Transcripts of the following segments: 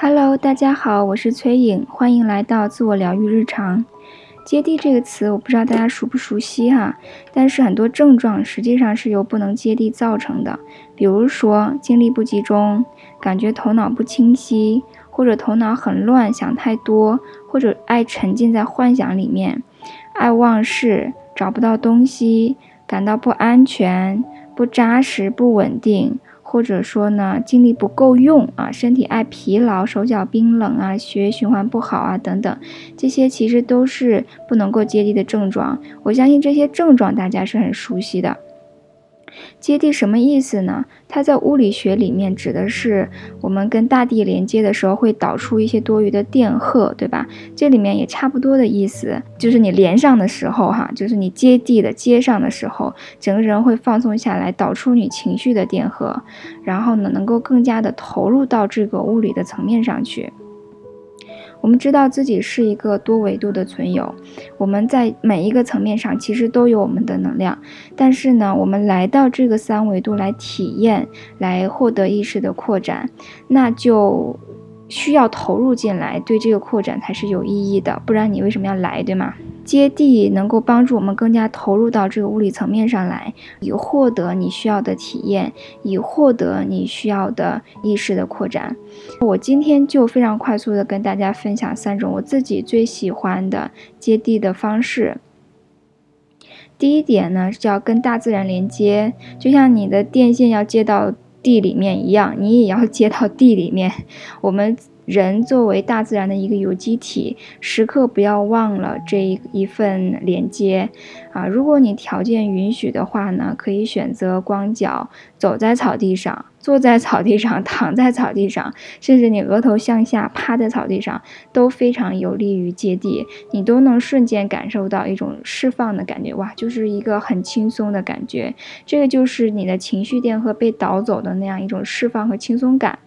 Hello，大家好，我是崔颖，欢迎来到自我疗愈日常。接地这个词，我不知道大家熟不熟悉哈，但是很多症状实际上是由不能接地造成的，比如说精力不集中，感觉头脑不清晰，或者头脑很乱，想太多，或者爱沉浸在幻想里面，爱忘事，找不到东西，感到不安全、不扎实、不稳定。或者说呢，精力不够用啊，身体爱疲劳，手脚冰冷啊，血液循环不好啊，等等，这些其实都是不能够接地的症状。我相信这些症状大家是很熟悉的。接地什么意思呢？它在物理学里面指的是我们跟大地连接的时候会导出一些多余的电荷，对吧？这里面也差不多的意思，就是你连上的时候，哈，就是你接地的接上的时候，整个人会放松下来，导出你情绪的电荷，然后呢，能够更加的投入到这个物理的层面上去。我们知道自己是一个多维度的存有，我们在每一个层面上其实都有我们的能量，但是呢，我们来到这个三维度来体验，来获得意识的扩展，那就。需要投入进来，对这个扩展才是有意义的，不然你为什么要来，对吗？接地能够帮助我们更加投入到这个物理层面上来，以获得你需要的体验，以获得你需要的意识的扩展。我今天就非常快速的跟大家分享三种我自己最喜欢的接地的方式。第一点呢，叫跟大自然连接，就像你的电线要接到。地里面一样，你也要接到地里面。我们人作为大自然的一个有机体，时刻不要忘了这一一份连接啊！如果你条件允许的话呢，可以选择光脚走在草地上。坐在草地上，躺在草地上，甚至你额头向下趴在草地上，都非常有利于接地，你都能瞬间感受到一种释放的感觉，哇，就是一个很轻松的感觉。这个就是你的情绪电荷被导走的那样一种释放和轻松感。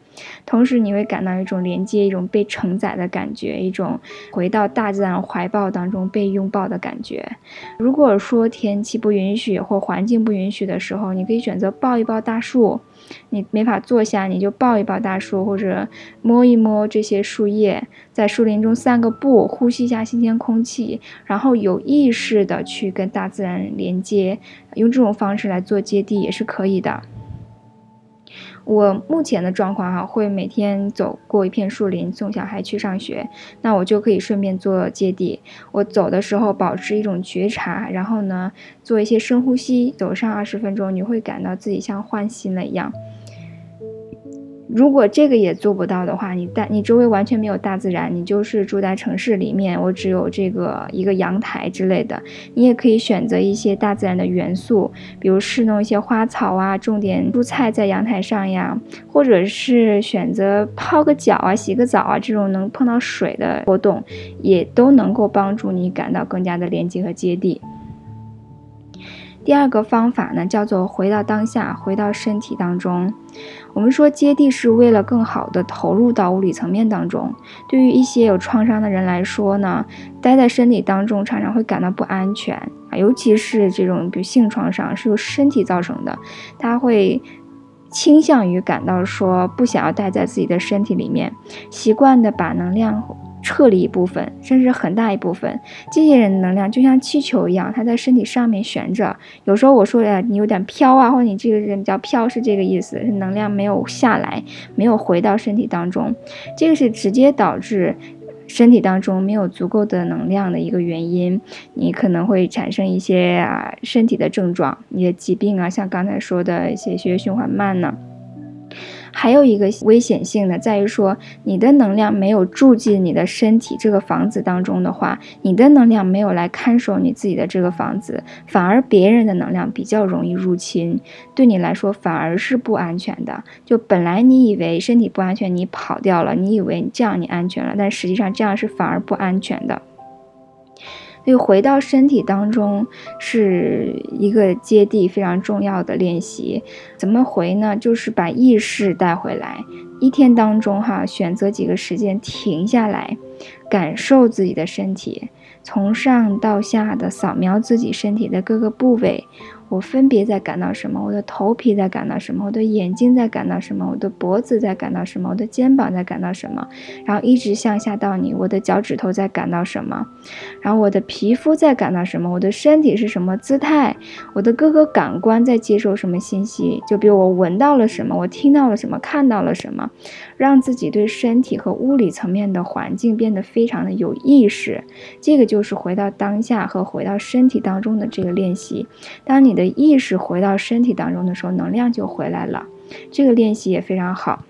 同时，你会感到一种连接，一种被承载的感觉，一种回到大自然怀抱当中被拥抱的感觉。如果说天气不允许或环境不允许的时候，你可以选择抱一抱大树。你没法坐下，你就抱一抱大树，或者摸一摸这些树叶，在树林中散个步，呼吸一下新鲜空气，然后有意识的去跟大自然连接，用这种方式来做接地也是可以的。我目前的状况哈，会每天走过一片树林，送小孩去上学，那我就可以顺便做接地。我走的时候保持一种觉察，然后呢，做一些深呼吸，走上二十分钟，你会感到自己像换新了一样。如果这个也做不到的话，你大你周围完全没有大自然，你就是住在城市里面，我只有这个一个阳台之类的，你也可以选择一些大自然的元素，比如试弄一些花草啊，种点蔬菜在阳台上呀，或者是选择泡个脚啊、洗个澡啊，这种能碰到水的活动，也都能够帮助你感到更加的连接和接地。第二个方法呢，叫做回到当下，回到身体当中。我们说接地是为了更好的投入到物理层面当中。对于一些有创伤的人来说呢，待在身体当中常常会感到不安全啊，尤其是这种比如性创伤是由身体造成的，他会倾向于感到说不想要待在自己的身体里面，习惯的把能量。撤离一部分，甚至很大一部分，这些人的能量就像气球一样，它在身体上面悬着。有时候我说，哎，你有点飘啊，或者你这个人比较飘，是这个意思，是能量没有下来，没有回到身体当中。这个是直接导致身体当中没有足够的能量的一个原因。你可能会产生一些啊身体的症状，你的疾病啊，像刚才说的一些血液循环慢呢。还有一个危险性的，在于说你的能量没有住进你的身体这个房子当中的话，你的能量没有来看守你自己的这个房子，反而别人的能量比较容易入侵，对你来说反而是不安全的。就本来你以为身体不安全，你跑掉了，你以为这样你安全了，但实际上这样是反而不安全的。所以回到身体当中是一个接地非常重要的练习。怎么回呢？就是把意识带回来，一天当中哈，选择几个时间停下来，感受自己的身体，从上到下的扫描自己身体的各个部位，我分别在感到什么？我的头皮在感到什么？我的眼睛在感到什么？我的脖子在感到什么？我的肩膀在感到什么？然后一直向下到你，我的脚趾头在感到什么？然后我的皮肤在感到什么？我的身体是什么姿态？我的各个感官在接受什么信息？就比如我闻到了什么？我听到了什么？看到了什么？让自己对身体和物理层面的环境变得非常的有意识。这个就是回到当下和回到身体当中的这个练习。当你的意识回到身体当中的时候，能量就回来了。这个练习也非常好。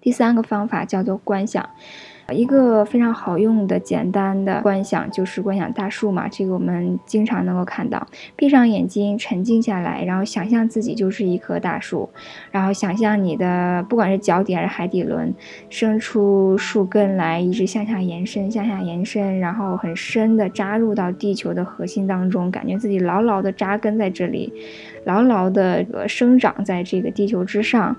第三个方法叫做观想。一个非常好用的、简单的观想就是观想大树嘛，这个我们经常能够看到。闭上眼睛，沉静下来，然后想象自己就是一棵大树，然后想象你的不管是脚底还是海底轮，伸出树根来，一直向下延伸，向下延伸，然后很深的扎入到地球的核心当中，感觉自己牢牢的扎根在这里，牢牢的生长在这个地球之上，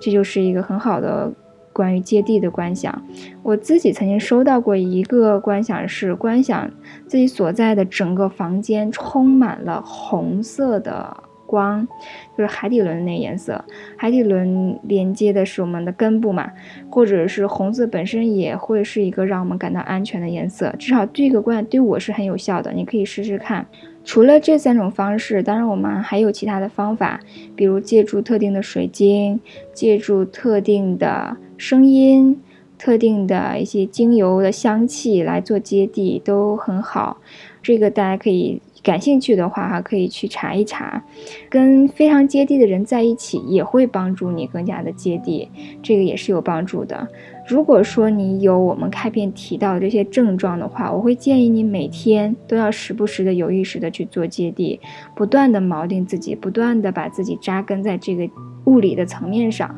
这就是一个很好的。关于接地的观想，我自己曾经收到过一个观想，是观想自己所在的整个房间充满了红色的光，就是海底轮那颜色。海底轮连接的是我们的根部嘛，或者是红色本身也会是一个让我们感到安全的颜色。至少这个观对我是很有效的，你可以试试看。除了这三种方式，当然我们还有其他的方法，比如借助特定的水晶，借助特定的声音、特定的一些精油的香气来做接地，都很好。这个大家可以感兴趣的话哈，可以去查一查。跟非常接地的人在一起，也会帮助你更加的接地，这个也是有帮助的。如果说你有我们开篇提到的这些症状的话，我会建议你每天都要时不时的有意识的去做接地，不断的锚定自己，不断的把自己扎根在这个物理的层面上，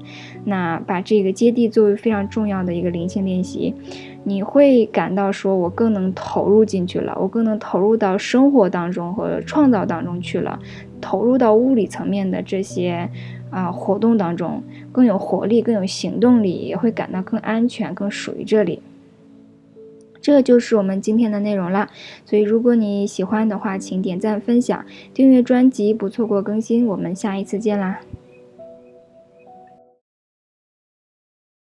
那把这个接地作为非常重要的一个灵性练习，你会感到说我更能投入进去了，我更能投入到生活当中和创造当中去了，投入到物理层面的这些。啊，活动当中更有活力，更有行动力，也会感到更安全，更属于这里。这就是我们今天的内容啦。所以，如果你喜欢的话，请点赞、分享、订阅专辑，不错过更新。我们下一次见啦！